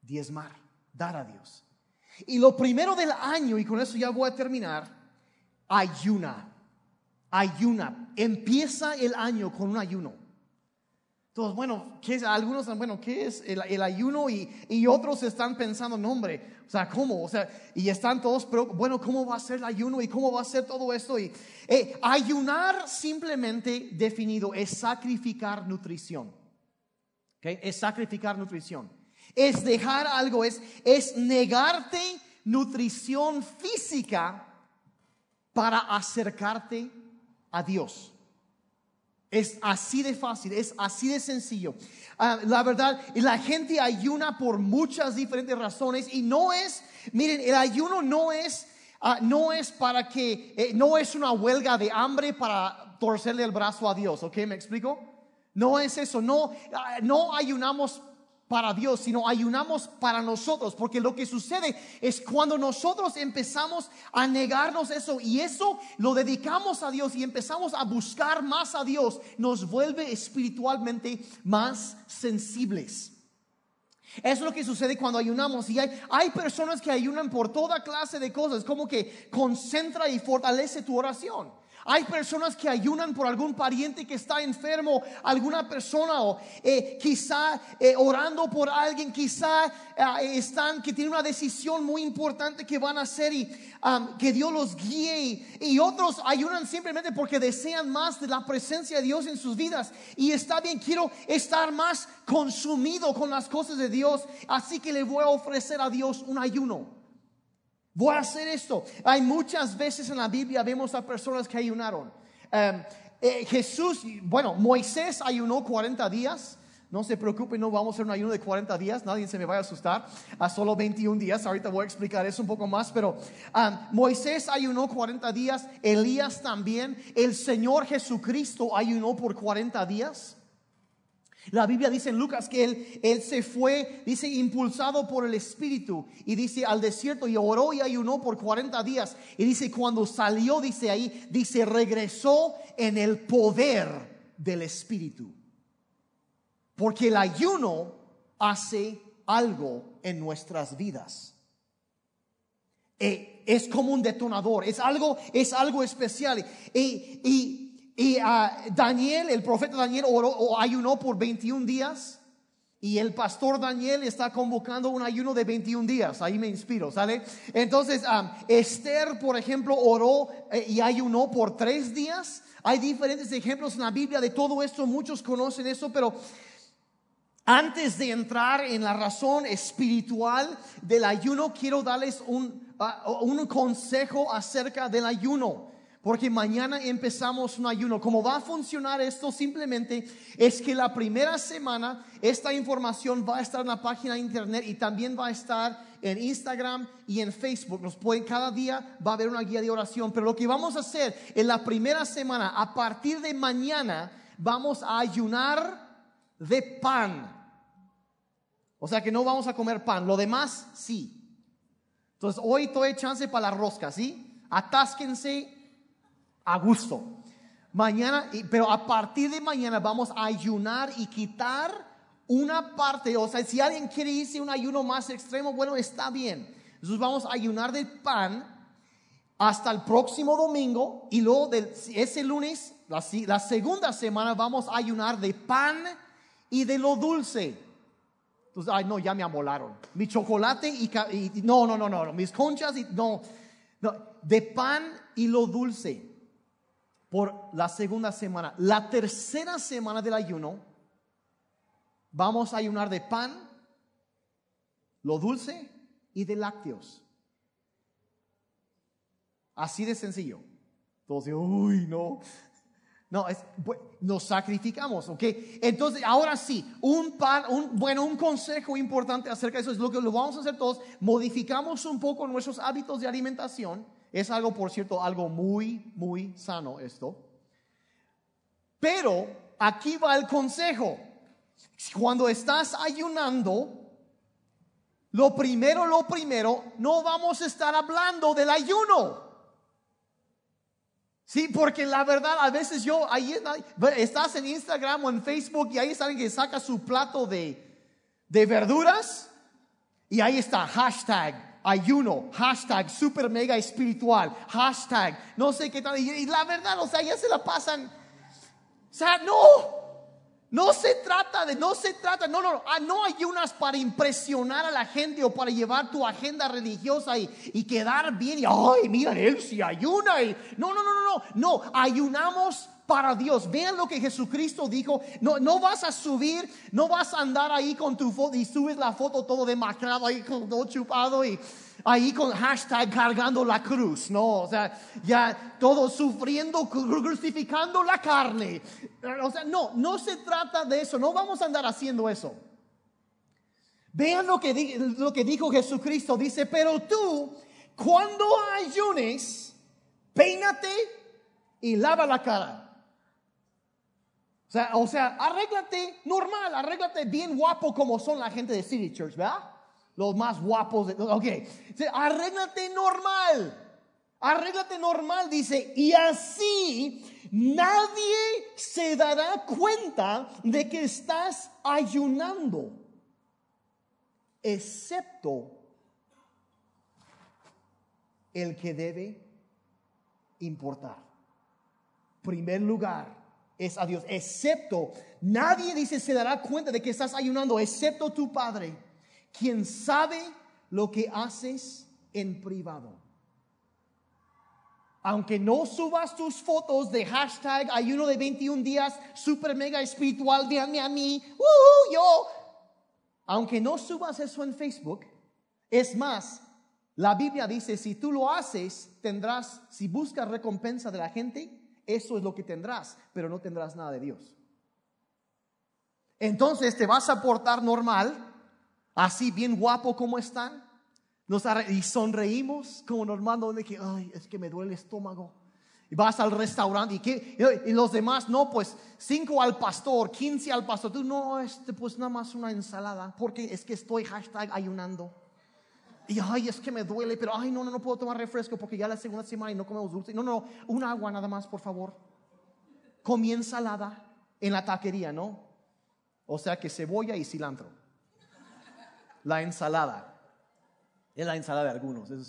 diezmar, dar a Dios. Y lo primero del año, y con eso ya voy a terminar, ayuna. Ayuna. Empieza el año con un ayuno. Entonces, bueno, ¿qué es? algunos bueno, ¿qué es el, ayuno? Y, y, otros están pensando, no hombre, o sea, ¿cómo? O sea, y están todos, pero bueno, ¿cómo va a ser el ayuno? ¿Y cómo va a ser todo esto? Y eh, ayunar simplemente definido es sacrificar nutrición. ¿Okay? Es sacrificar nutrición. Es dejar algo, es, es negarte nutrición física para acercarte a Dios. Es así de fácil, es así de sencillo. Ah, la verdad, la gente ayuna por muchas diferentes razones y no es, miren, el ayuno no es, ah, no es para que, eh, no es una huelga de hambre para torcerle el brazo a Dios, ¿ok? ¿Me explico? No es eso, no, ah, no ayunamos para Dios, sino ayunamos para nosotros, porque lo que sucede es cuando nosotros empezamos a negarnos eso y eso lo dedicamos a Dios y empezamos a buscar más a Dios, nos vuelve espiritualmente más sensibles. Es lo que sucede cuando ayunamos. Y hay, hay, personas que ayunan por toda clase de cosas, como que concentra y fortalece tu oración. Hay personas que ayunan por algún pariente que está enfermo, alguna persona o eh, quizá eh, orando por alguien, quizá eh, están que tienen una decisión muy importante que van a hacer y que Dios los guíe y, otros ayunan simplemente porque desean más de la presencia de Dios en sus vidas y está bien, quiero estar más consumido con las cosas de Dios, así que le voy a ofrecer a Dios un ayuno. Voy a hacer esto. Hay muchas veces en la Biblia vemos a personas que ayunaron. Em, eh, Jesús, bueno, Moisés ayunó 40 días. No se preocupe, no vamos a hacer un ayuno de 40 días, nadie se me vaya a asustar. A solo 21 días, ahorita voy a explicar eso un poco más, pero Moisés ayunó 40 días, Elías también, el Señor Jesucristo ayunó por 40 días. La Biblia dice en Lucas que él, él, se fue, dice, impulsado por el Espíritu y dice al desierto y oró y ayunó por 40 días. Y dice, cuando salió, dice ahí, dice, regresó en el poder del Espíritu. Porque el ayuno hace algo en nuestras vidas. Eh, es como un detonador, es algo, es algo especial. y y ah, Daniel, el profeta Daniel, oró, o ayunó por 21 días. Y el pastor Daniel está convocando un ayuno de 21 días. Ahí me inspiro, ¿sale? Entonces, ah, Esther, por ejemplo, oró eh, y ayunó por tres días. Hay diferentes ejemplos en la Biblia de todo esto. Muchos conocen eso, pero antes de entrar en la razón espiritual del ayuno, quiero darles un, ah, un consejo acerca del ayuno porque mañana empezamos un ayuno. ¿Cómo va a funcionar esto? Simplemente es que la primera semana esta información va a estar en la página de internet y también va a estar en Instagram y en Facebook. Cada día va a haber una guía de oración. Pero lo que vamos a hacer en la primera semana, a partir de mañana, vamos a ayunar de pan. O sea que no vamos a comer pan. Lo demás, sí. Entonces hoy doy chance para la rosca, ¿sí? Atásquense a gusto. Mañana, pero a partir de mañana vamos a ayunar y quitar una parte. O sea, si alguien quiere irse un ayuno más extremo, bueno, está bien. Entonces vamos a ayunar del pan hasta el próximo domingo y luego de ese lunes, la, la segunda semana, vamos a ayunar de pan y de lo dulce. Entonces, ay, no, ya me amolaron. Mi chocolate y, y no, no, no, no, mis conchas y no, no, de pan y lo dulce por la segunda semana. La tercera semana del ayuno, vamos a ayunar de pan, lo dulce y de lácteos. Así de sencillo. Todos dicen, uy, no. No, es, nos sacrificamos, ¿ok? Entonces, ahora sí, un pan, un, bueno, un consejo importante acerca de eso es lo que lo vamos a hacer todos. Modificamos un poco nuestros hábitos de alimentación es algo, por cierto, algo muy, muy sano esto. Pero aquí va el consejo. Cuando estás ayunando, lo primero, lo primero, no vamos a estar hablando del ayuno. Sí, porque la verdad, a veces yo, ahí estás en Instagram o en Facebook y ahí está alguien que saca su plato de, de verduras y ahí está, hashtag ayuno, hashtag super mega espiritual, hashtag no sé qué tal. Y, la verdad, o sea, ya se la pasan. O sea, no, no se trata de, no se trata, no, no, ah, no ayunas para impresionar a la gente o para llevar tu agenda religiosa y, y quedar bien y, ay, mira, él si ayuna. Y, no, no, no, no, no, no, ayunamos para Dios. Vean lo que Jesucristo dijo. No, no vas a subir, no vas a andar ahí con tu foto y subes la foto todo demacrado ahí, todo chupado y ahí con hashtag cargando la cruz, ¿no? O sea, ya todos sufriendo, crucificando la carne. O sea, no, no se trata de eso, no vamos a andar haciendo eso. Vean lo que, lo que dijo Jesucristo, dice, pero tú, cuando ayunes, peínate y lava la cara. O sea, arréglate normal, arréglate bien guapo como son la gente de City Church, ¿verdad? Los más guapos. De, ok, arréglate normal. Arréglate normal, dice, y así nadie se dará cuenta de que estás ayunando, excepto el que debe importar. Primer lugar es a Dios, excepto, nadie dice se dará cuenta de que estás ayunando, excepto tu Padre quien sabe lo que haces en privado. Aunque no subas tus fotos de hashtag ayuno de 21 días, super mega espiritual, véanme a mí, uh, yo. Aunque no subas eso en Facebook, es más, la Biblia dice, si tú lo haces, tendrás, si buscas recompensa de la gente, eso es lo que tendrás, pero no tendrás nada de Dios. Entonces te vas a portar normal, así bien guapo como están. Nos y sonreímos como normal, donde que, ay, es que me duele el estómago. Y vas al restaurante y, que, los demás, no, pues cinco al pastor, quince al pastor. Tú no, este, pues nada más una ensalada, porque es que estoy hashtag ayunando. Y ay, es que me duele, pero ay, no, no, no puedo tomar refresco porque ya la segunda semana y no comemos dulce. No, no, un agua nada más, por favor. Comí ensalada en la taquería, ¿no? O sea que cebolla y cilantro la ensalada. Es la ensalada de algunos. o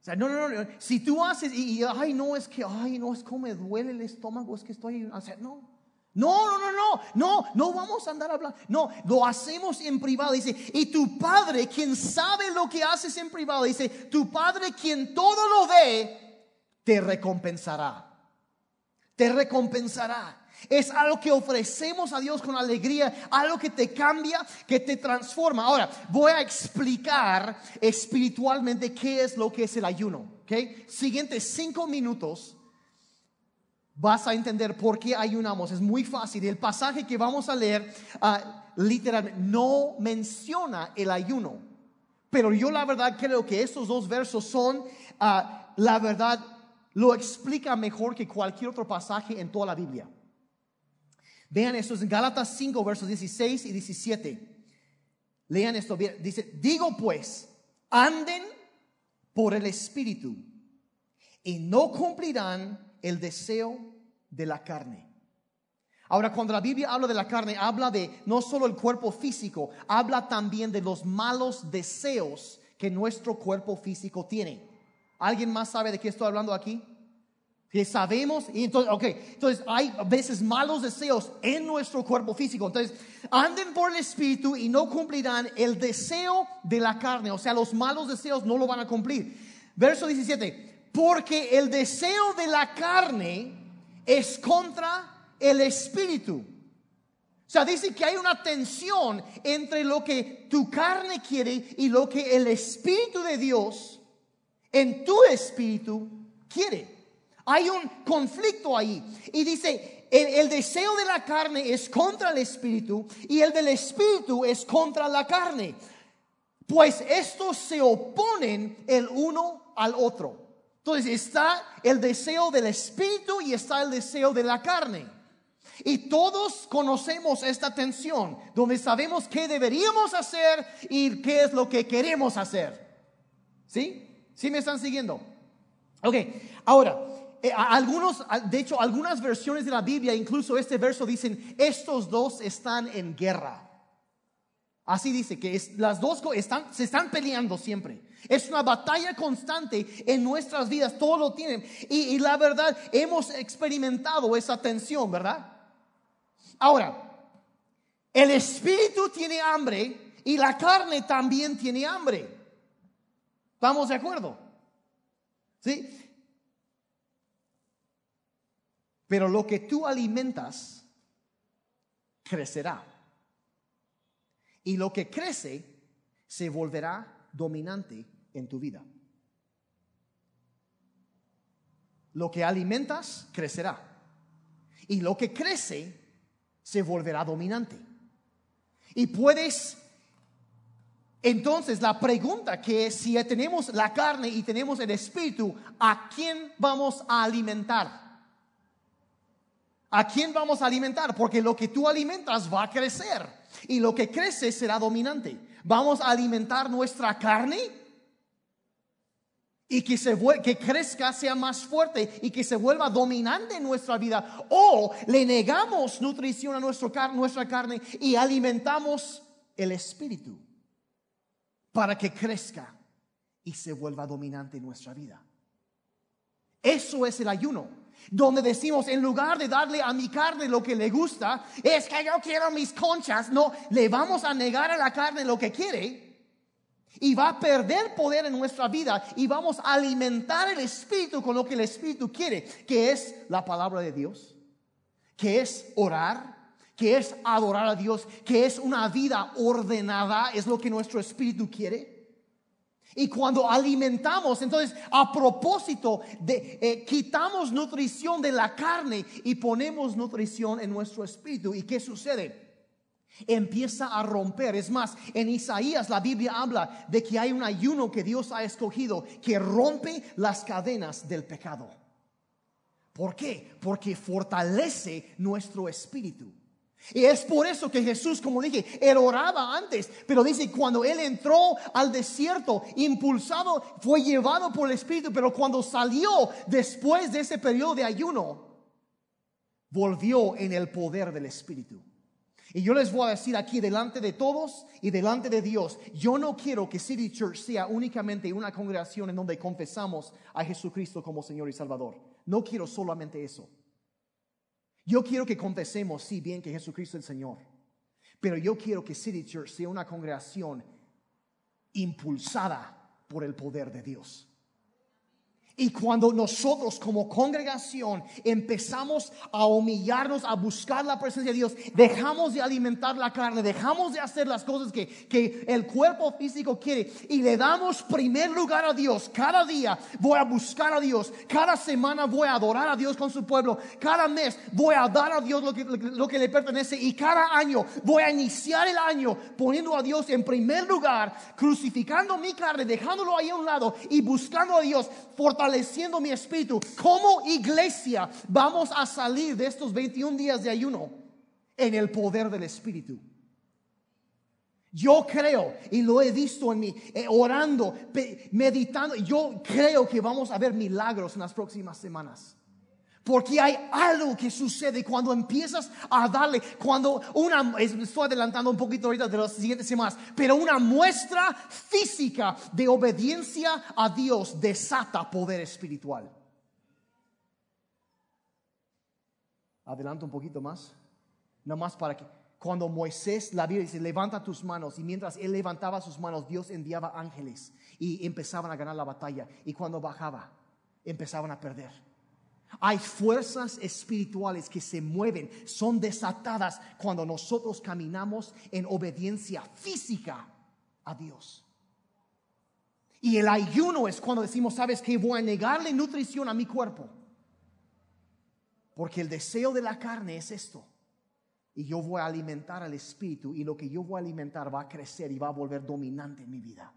sea, no, no, no. Si tú haces y, ay, no, es que, ay, no, es como me duele el estómago, es que estoy, o sea, no. No, no, no, no, no, no vamos a andar hablando. No, lo hacemos en privado. Dice, y tu padre, quien sabe lo que haces en privado, dice, tu padre, quien todo lo ve, te recompensará. Te recompensará. Es algo que ofrecemos a Dios con alegría, algo que te cambia, que te transforma. Ahora, voy a explicar espiritualmente qué es lo que es el ayuno. ¿okay? Siguientes cinco minutos vas a entender por qué ayunamos. Es muy fácil. El pasaje que vamos a leer ah, literalmente no menciona el ayuno. Pero yo la verdad creo que estos dos versos son, ah, la verdad, lo explica mejor que cualquier otro pasaje en toda la Biblia. Vean esto en Gálatas 5, versos 16 y 17. Lean esto bien. Dice, digo pues, anden por el Espíritu y no cumplirán el deseo de la carne. Ahora, cuando la Biblia habla de la carne, habla de no solo el cuerpo físico, habla también de los malos deseos que nuestro cuerpo físico tiene. ¿Alguien más sabe de qué estoy hablando aquí? Que sabemos, y entonces, ok, entonces hay veces malos deseos en nuestro cuerpo físico. Entonces, anden por el espíritu y no cumplirán el deseo de la carne. O sea, los malos deseos no lo van a cumplir. Verso 17, porque el deseo de la carne es contra el espíritu. O sea, dice que hay una tensión entre lo que tu carne quiere y lo que el espíritu de Dios en tu espíritu quiere. Hay un conflicto ahí. Y dice, el, deseo de la carne es contra el espíritu y el del espíritu es contra la carne. Pues estos se oponen el uno al otro. Entonces está el deseo del espíritu y está el deseo de la carne. Y todos conocemos esta tensión, donde sabemos qué deberíamos hacer y qué es lo que queremos hacer. ¿Sí? ¿Sí me están siguiendo? Ok, ahora, eh, algunos, de hecho, algunas versiones de la Biblia, incluso este verso dicen, estos dos están en guerra. Así dice que las dos se están peleando siempre. Es una batalla constante en nuestras vidas, todo lo tienen. Y, y la verdad, hemos experimentado esa tensión, ¿verdad? Ahora, el espíritu tiene hambre y la carne también tiene hambre. ¿Estamos de acuerdo? ¿Sí? Pero lo que tú alimentas crecerá. Y lo que crece se volverá dominante en tu vida. Lo que alimentas crecerá. Y lo que crece se volverá dominante. Y puedes, entonces la pregunta que es, si tenemos la carne y tenemos el espíritu, ¿a quién vamos a alimentar? ¿A quién vamos a alimentar? Porque lo que tú alimentas va a crecer y lo que crece será dominante. ¿Vamos a alimentar nuestra carne? Y que, se, que crezca, sea más fuerte y que se vuelva dominante en nuestra vida. O le negamos nutrición a nuestro, nuestra carne y alimentamos el espíritu para que crezca y se vuelva dominante en nuestra vida. Eso es el ayuno donde decimos, en lugar de darle a mi carne lo que le gusta, es que yo quiero mis conchas, no, le vamos a negar a la carne lo que quiere y va a perder poder en nuestra vida y vamos a alimentar el espíritu con lo que el espíritu quiere, que es la palabra de Dios, que es orar, que es adorar a Dios, que es una vida ordenada, es lo que nuestro espíritu quiere. Y cuando alimentamos, entonces a propósito de eh, quitamos nutrición de la carne y ponemos nutrición en nuestro espíritu. ¿Y qué sucede? Empieza a romper. Es más, en Isaías la Biblia habla de que hay un ayuno que Dios ha escogido que rompe las cadenas del pecado. ¿Por qué? Porque fortalece nuestro espíritu. Y es por eso que Jesús, como dije, él oraba antes, pero dice, cuando él entró al desierto, impulsado, fue llevado por el Espíritu, pero cuando salió después de ese periodo de ayuno, volvió en el poder del Espíritu. Y yo les voy a decir aquí delante de todos y delante de Dios, yo no quiero que City Church sea únicamente una congregación en donde confesamos a Jesucristo como Señor y Salvador. No quiero solamente eso. Yo quiero que confesemos, sí, bien, que Jesucristo es el Señor. Pero yo quiero que City Church sea una congregación impulsada por el poder de Dios. Y cuando nosotros como congregación empezamos a humillarnos, a buscar la presencia de Dios, dejamos de alimentar la carne, dejamos de hacer las cosas que, que el cuerpo físico quiere y le damos primer lugar a Dios. Cada día voy a buscar a Dios, cada semana voy a adorar a Dios con su pueblo, cada mes voy a dar a Dios lo que, lo que le pertenece y cada año voy a iniciar el año poniendo a Dios en primer lugar, crucificando mi carne, dejándolo ahí a un lado y buscando a Dios, fortaleciendo fortaleciendo mi espíritu. Como iglesia vamos a salir de estos 21 días de ayuno en el poder del espíritu. Yo creo, y lo he visto en mí, eh, orando, meditando, yo creo que vamos a ver milagros en las próximas semanas. Porque hay algo que sucede cuando empiezas a darle, cuando una, estoy adelantando un poquito ahorita de las siguientes semanas, pero una muestra física de obediencia a Dios desata poder espiritual. Adelanto un poquito más, no más para que cuando Moisés, la Biblia dice, levanta tus manos, y mientras él levantaba sus manos, Dios enviaba ángeles y empezaban a ganar la batalla. Y cuando bajaba, empezaban a perder. Hay fuerzas espirituales que se mueven, son desatadas cuando nosotros caminamos en obediencia física a Dios. Y el ayuno es cuando decimos, sabes que voy a negarle nutrición a mi cuerpo. Porque el deseo de la carne es esto. Y yo voy a alimentar al espíritu y lo que yo voy a alimentar va a crecer y va a volver dominante en mi vida.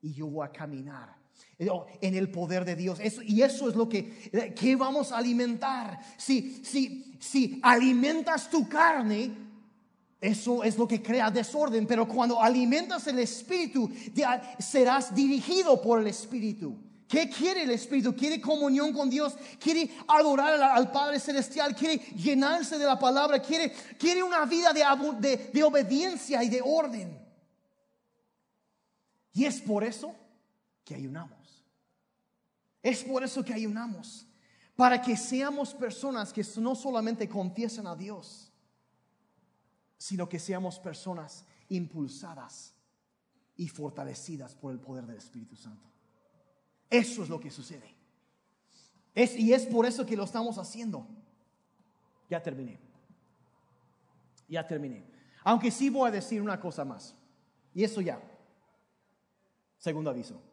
Y yo voy a caminar en el poder de Dios. y eso es lo que, que vamos a alimentar. Si, si, si alimentas tu carne, eso es lo que crea desorden. Pero cuando alimentas el Espíritu, serás dirigido por el Espíritu. ¿Qué quiere el Espíritu? Quiere comunión con Dios, quiere adorar al Padre Celestial, quiere llenarse de la palabra, quiere, quiere una vida de, de obediencia y de orden. Y es por eso que ayunamos. Es por eso que ayunamos. Para que seamos personas que no solamente confiesen a Dios, sino que seamos personas impulsadas y fortalecidas por el poder del Espíritu Santo. Eso es lo que sucede. Y es por eso que lo estamos haciendo. Ya terminé. Ya terminé. Aunque sí voy a decir una cosa más. Y eso ya. Segundo aviso,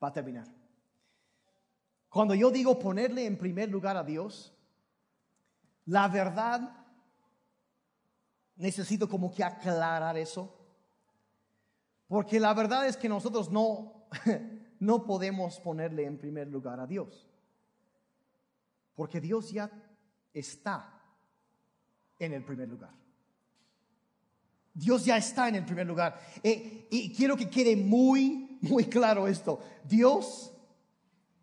para terminar. Cuando yo digo ponerle en primer lugar a Dios, la verdad, necesito como que aclarar eso. Porque la verdad es que nosotros no, <laughs> no podemos ponerle en primer lugar a Dios. Porque Dios ya está en el primer lugar. Dios ya está en el primer lugar. Eh, y quiero que quede muy, muy claro esto. Dios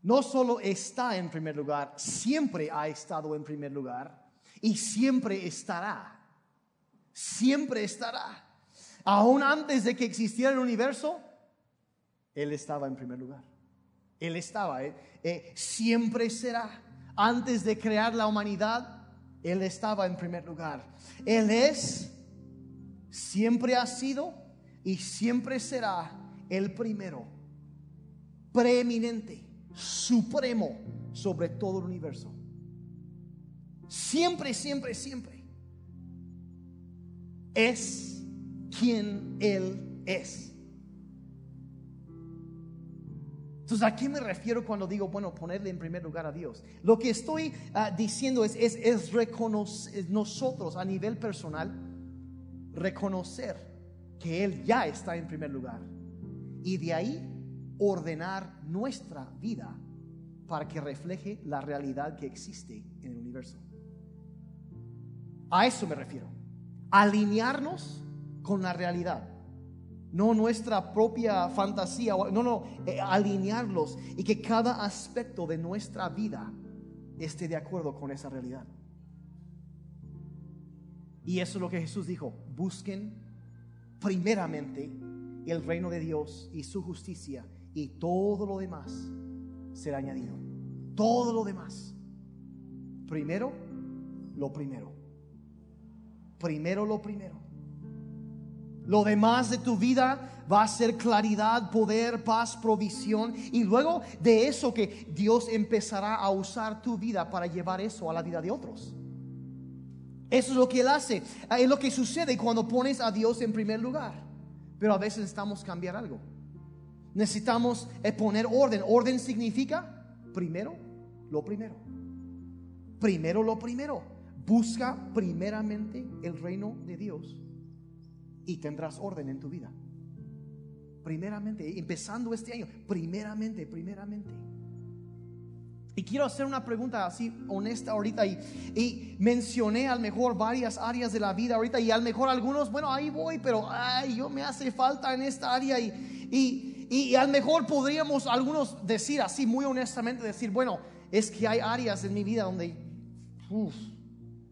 no solo está en primer lugar, siempre ha estado en primer lugar y siempre estará. Siempre estará. Aún antes de que existiera el universo, Él estaba en primer lugar. Él estaba, eh, eh, siempre será. Antes de crear la humanidad, Él estaba en primer lugar. Él es, siempre ha sido y siempre será el primero, preeminente supremo sobre todo el universo. Siempre, siempre, siempre. Es quien Él es. Entonces, ¿a qué me refiero cuando digo, bueno, ponerle en primer lugar a Dios? Lo que estoy ah, diciendo es, es, es reconocer, nosotros a nivel personal, reconocer que Él ya está en primer lugar. Y de ahí ordenar nuestra vida para que refleje la realidad que existe en el universo. A eso me refiero. Alinearnos con la realidad. No nuestra propia fantasía, no, no, eh, alinearlos y que cada aspecto de nuestra vida esté de acuerdo con esa realidad. Y eso es lo que Jesús dijo, busquen primeramente el reino de Dios y su justicia y todo lo demás será añadido. Todo lo demás. Primero, lo primero. Primero lo primero. Lo demás de tu vida va a ser claridad, poder, paz, provisión. Y luego de eso que Dios empezará a usar tu vida para llevar eso a la vida de otros. Eso es lo que Él hace. Es lo que sucede cuando pones a Dios en primer lugar. Pero a veces necesitamos cambiar algo. Necesitamos eh, poner orden. Orden significa primero lo primero. Primero lo primero. Busca primeramente el reino de Dios y tendrás orden en tu vida. Primeramente, empezando este año, primeramente, primeramente. Y quiero hacer una pregunta así honesta ahorita y, y mencioné al mejor varias áreas de la vida ahorita y al mejor algunos, bueno, ahí voy, pero ay, yo me hace falta en esta área y, y y, a lo mejor podríamos algunos decir así, muy honestamente, decir, bueno, es que hay áreas en mi vida donde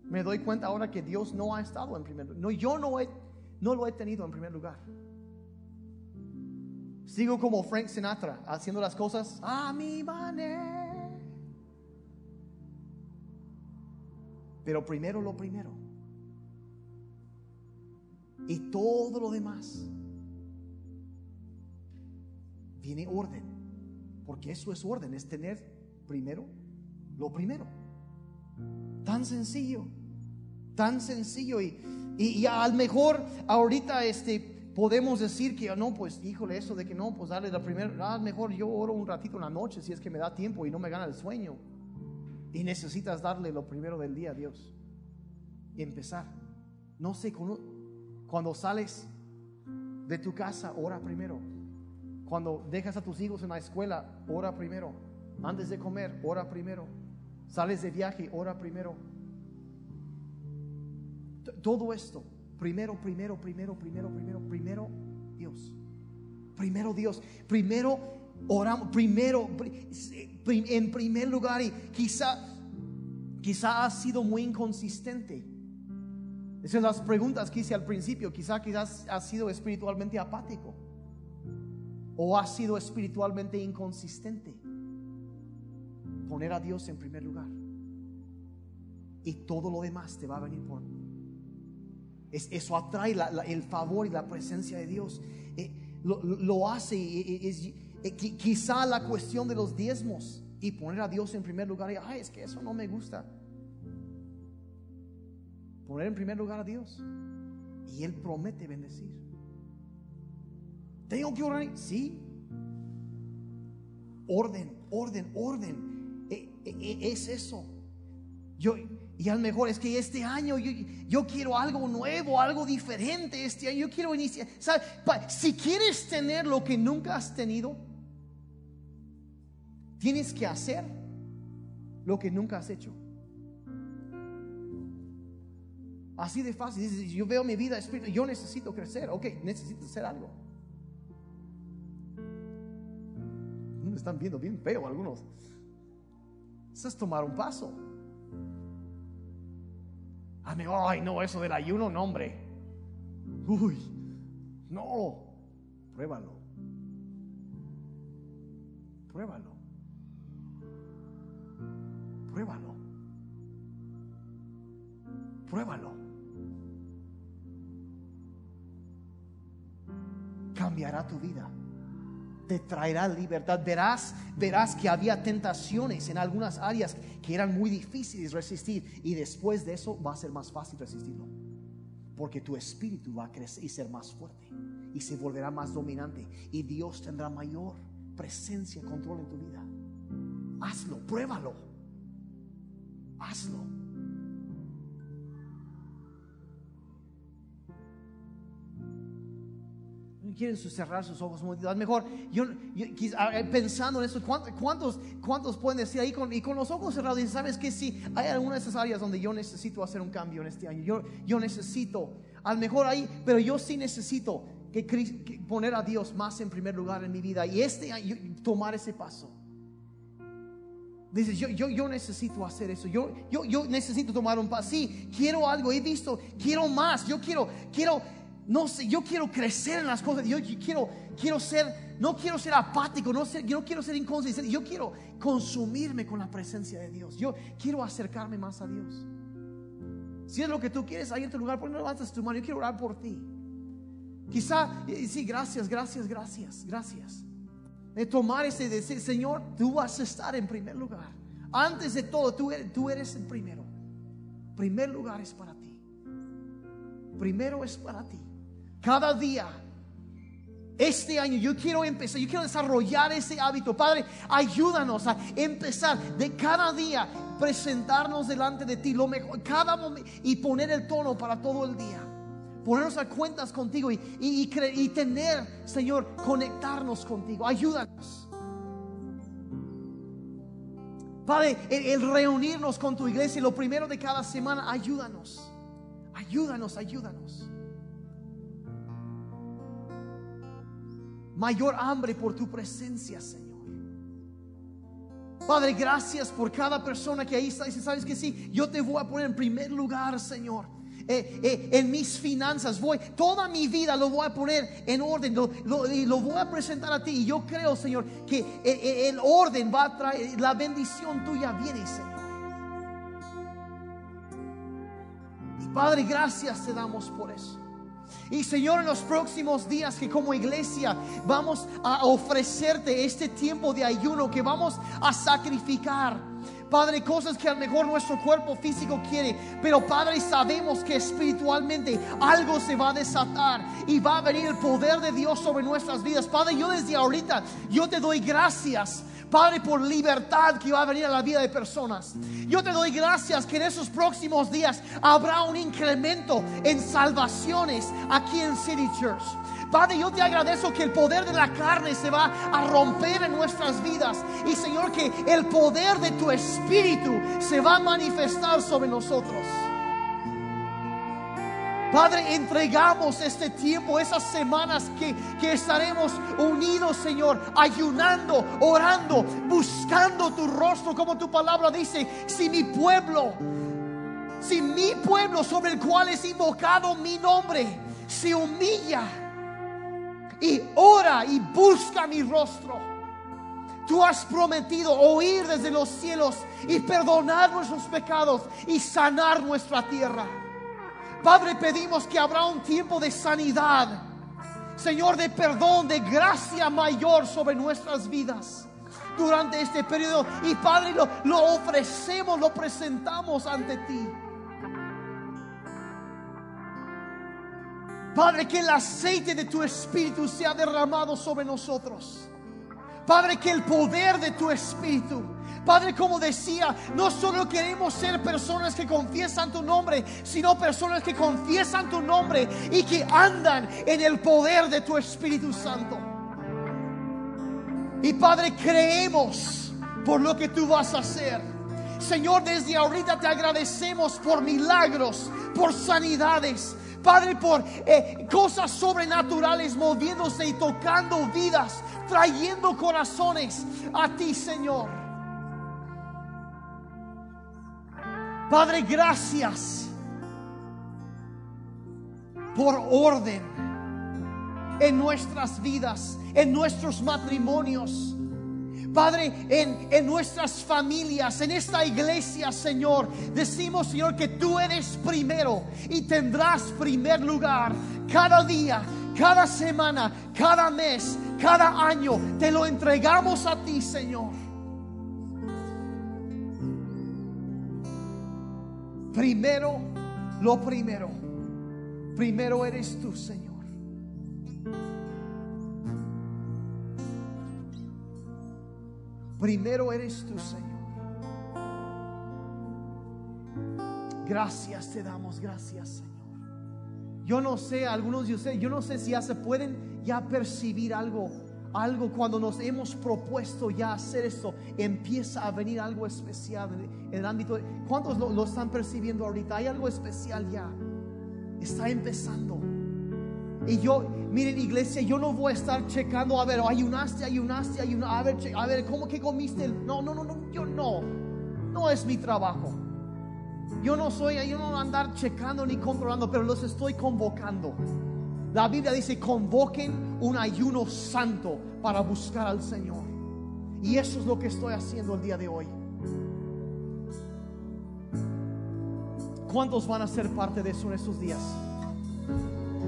me doy cuenta ahora que Dios no ha estado en primer lugar. No, yo no, he, no lo he tenido en primer lugar. Sigo como Frank Sinatra, haciendo las cosas a mi manera. Pero primero lo primero. Y todo lo demás tiene orden. Porque eso es orden, es tener primero lo primero. Tan sencillo, tan sencillo. Y, y, lo mejor ahorita este, podemos decir que no, pues híjole, eso de que no, pues darle la primera, ah, mejor yo oro un ratito en la noche si es que me da tiempo y no me gana el sueño. Y necesitas darle lo primero del día a Dios. Y empezar. No sé, cuando sales de tu casa, ora primero. Cuando dejas a tus hijos en la escuela, ora primero. Antes de comer, ora primero. Sales de viaje, ora primero. Todo esto, primero, primero, primero, primero, primero, primero Dios. Primero Dios. Primero oramos, primero, en primer lugar, y quizá, quizá ha sido muy inconsistente. Esas son las preguntas que hice al principio. Quizá quizás ha sido espiritualmente apático o has sido espiritualmente inconsistente. Poner a Dios en primer lugar. Y todo lo demás te va a venir por... Es, eso atrae el favor y la presencia de Dios. Eh, lo, hace, eh, quizá la cuestión de los diezmos y poner a Dios en primer lugar. Y, Ay, es que eso no me gusta. Poner en primer lugar a Dios. Y Él promete bendecir. ¿Tengo que orar? Sí, orden, orden, orden. E, e, e, es eso. Yo, y a lo mejor es que este año yo, yo, quiero algo nuevo, algo diferente este año. Yo quiero iniciar. Si quieres tener lo que nunca has tenido, tienes que hacer lo que nunca has hecho. Así de fácil. Yo veo mi vida espiritual. Yo necesito crecer. Ok, necesito hacer algo. Me están viendo bien feo algunos. Es tomar un paso. Ay, no, eso del ayuno, no, hombre. Uy, no. Pruébalo. Pruébalo. Pruébalo. Pruébalo. Cambiará tu vida te traerá libertad. Verás, verás que había tentaciones en algunas áreas que eran muy difíciles resistir y después de eso va a ser más fácil resistirlo. Porque tu espíritu va a crecer y ser más fuerte y se volverá más dominante y Dios tendrá mayor presencia, control en tu vida. Hazlo, pruébalo. Hazlo. quieren cerrar sus ojos mejor, yo, pensando en eso, ¿cuántos, cuántos pueden decir ahí con, y con los ojos cerrados? Y sabes que si hay algunas de esas áreas donde yo necesito hacer un cambio en este año. Yo, yo necesito, a lo mejor ahí, pero yo sí necesito que, poner a Dios más en primer lugar en mi vida y este año tomar ese paso. Dices, yo, yo, yo necesito hacer eso. Yo, yo, yo necesito tomar un paso. Sí, quiero algo. He visto, quiero más. Yo quiero, quiero, no sé, yo quiero crecer en las cosas. Yo quiero, quiero ser, no quiero ser apático, no, ser, yo quiero ser inconsistente. Yo quiero consumirme con la presencia de Dios. Yo quiero acercarme más a Dios. Si es lo que tú quieres, ahí en tu lugar, ¿por no levantas tu mano? Yo quiero orar por ti. Quizá, sí, gracias, gracias, gracias, gracias. De tomar ese decir, Señor, tú vas a estar en primer lugar. Antes de todo, tú eres, tú eres el primero. Primer lugar es para ti. Primero es para ti cada día. Este año yo quiero empezar, yo quiero desarrollar ese hábito. Padre, ayúdanos a empezar de cada día presentarnos delante de ti lo mejor, cada momento y poner el tono para todo el día. Ponernos a cuentas contigo y, y, tener, Señor, conectarnos contigo. Ayúdanos. Padre, el reunirnos con tu iglesia, lo primero de cada semana, ayúdanos. Ayúdanos, ayúdanos. mayor hambre por tu presencia, Señor. Padre, gracias por cada persona que ahí está. Dice, sabes que sí, yo te voy a poner en primer lugar, Señor. Eh, eh, en mis finanzas, voy, toda mi vida lo voy a poner en orden lo, y lo voy a presentar a ti. Y yo creo, Señor, que eh, el orden va a traer, la bendición tuya viene, Señor. Y Padre, gracias te damos por eso. Y Señor, en los próximos días que como iglesia vamos a ofrecerte este tiempo de ayuno, que vamos a sacrificar. Padre, cosas que a lo mejor nuestro cuerpo físico quiere, pero Padre, sabemos que espiritualmente algo se va a desatar y va a venir el poder de Dios sobre nuestras vidas. Padre, yo desde ahorita, yo te doy gracias Padre, por libertad que va a venir a la vida de personas. Yo te doy gracias que en esos próximos días habrá un incremento en salvaciones aquí en City Church. Padre, yo te agradezco que el poder de la carne se va a romper en nuestras vidas. Y Señor, que el poder de tu Espíritu se va a manifestar sobre nosotros. Padre, entregamos este tiempo, esas semanas que, estaremos unidos, Señor, ayunando, orando, buscando tu rostro, como tu palabra dice, si mi pueblo, si mi pueblo sobre el cual es invocado mi nombre, se humilla y ora y busca mi rostro. Tú has prometido oír desde los cielos y perdonar nuestros pecados y sanar nuestra tierra. Padre, pedimos que habrá un tiempo de sanidad, Señor, de perdón, de gracia mayor sobre nuestras vidas durante este periodo. Y Padre, lo, lo ofrecemos, lo presentamos ante ti. Padre, que el aceite de tu Espíritu sea derramado sobre nosotros. Padre, que el poder de tu Espíritu, Padre, como decía, no solo queremos ser personas que confiesan tu nombre, sino personas que confiesan tu nombre y que andan en el poder de tu Espíritu Santo. Y Padre, creemos por lo que tú vas a hacer. Señor, desde ahorita te agradecemos por milagros, por sanidades, Padre, por eh, cosas sobrenaturales moviéndose y tocando vidas, trayendo corazones a ti, Señor. Padre, gracias por orden en nuestras vidas, en nuestros matrimonios. Padre, en, en, nuestras familias, en esta iglesia, Señor, decimos, Señor, que tú eres primero y tendrás primer lugar cada día, cada semana, cada mes, cada año. Te lo entregamos a ti, Señor. Primero, lo primero. Primero eres tú, Señor. Primero eres tú, Señor. Gracias te damos, gracias, Señor. Yo no sé, algunos de ustedes, yo no sé si ya se pueden ya percibir algo, algo cuando nos hemos propuesto ya hacer esto, empieza a venir algo especial en, el ámbito. ¿Cuántos lo, lo están percibiendo ahorita? Hay algo especial ya. Está empezando. Y yo, miren iglesia, yo no voy a estar checando, a ver, ayunaste, ayunaste, ayunaste, a ver, a ver, ¿cómo que comiste? No, no, no, no, yo no. No es mi trabajo. Yo no soy, yo no andar checando ni controlando, pero los estoy convocando. La Biblia dice, convoquen un ayuno santo para buscar al Señor. Y eso es lo que estoy haciendo el día de hoy. ¿Cuántos van a ser parte de eso en estos días?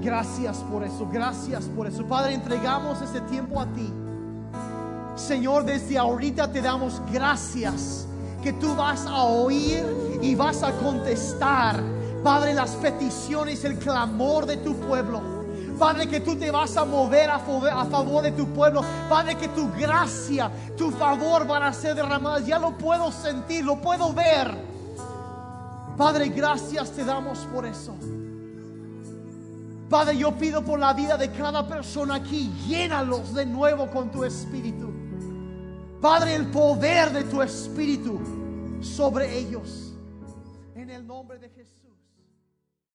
Gracias por eso, gracias por eso. Padre, entregamos este tiempo a ti. Señor, desde ahorita te damos gracias que tú vas a oír y vas a contestar, Padre, las peticiones, el clamor de tu pueblo. Padre, que tú te vas a mover a favor, de tu pueblo. Padre, que tu gracia, tu favor van a ser derramadas. Ya lo puedo sentir, lo puedo ver. Padre, gracias te damos por eso. Padre, yo pido por la vida de cada persona aquí, llénalos de nuevo con tu espíritu. Padre, el poder de tu espíritu sobre ellos. En el nombre de Jesús.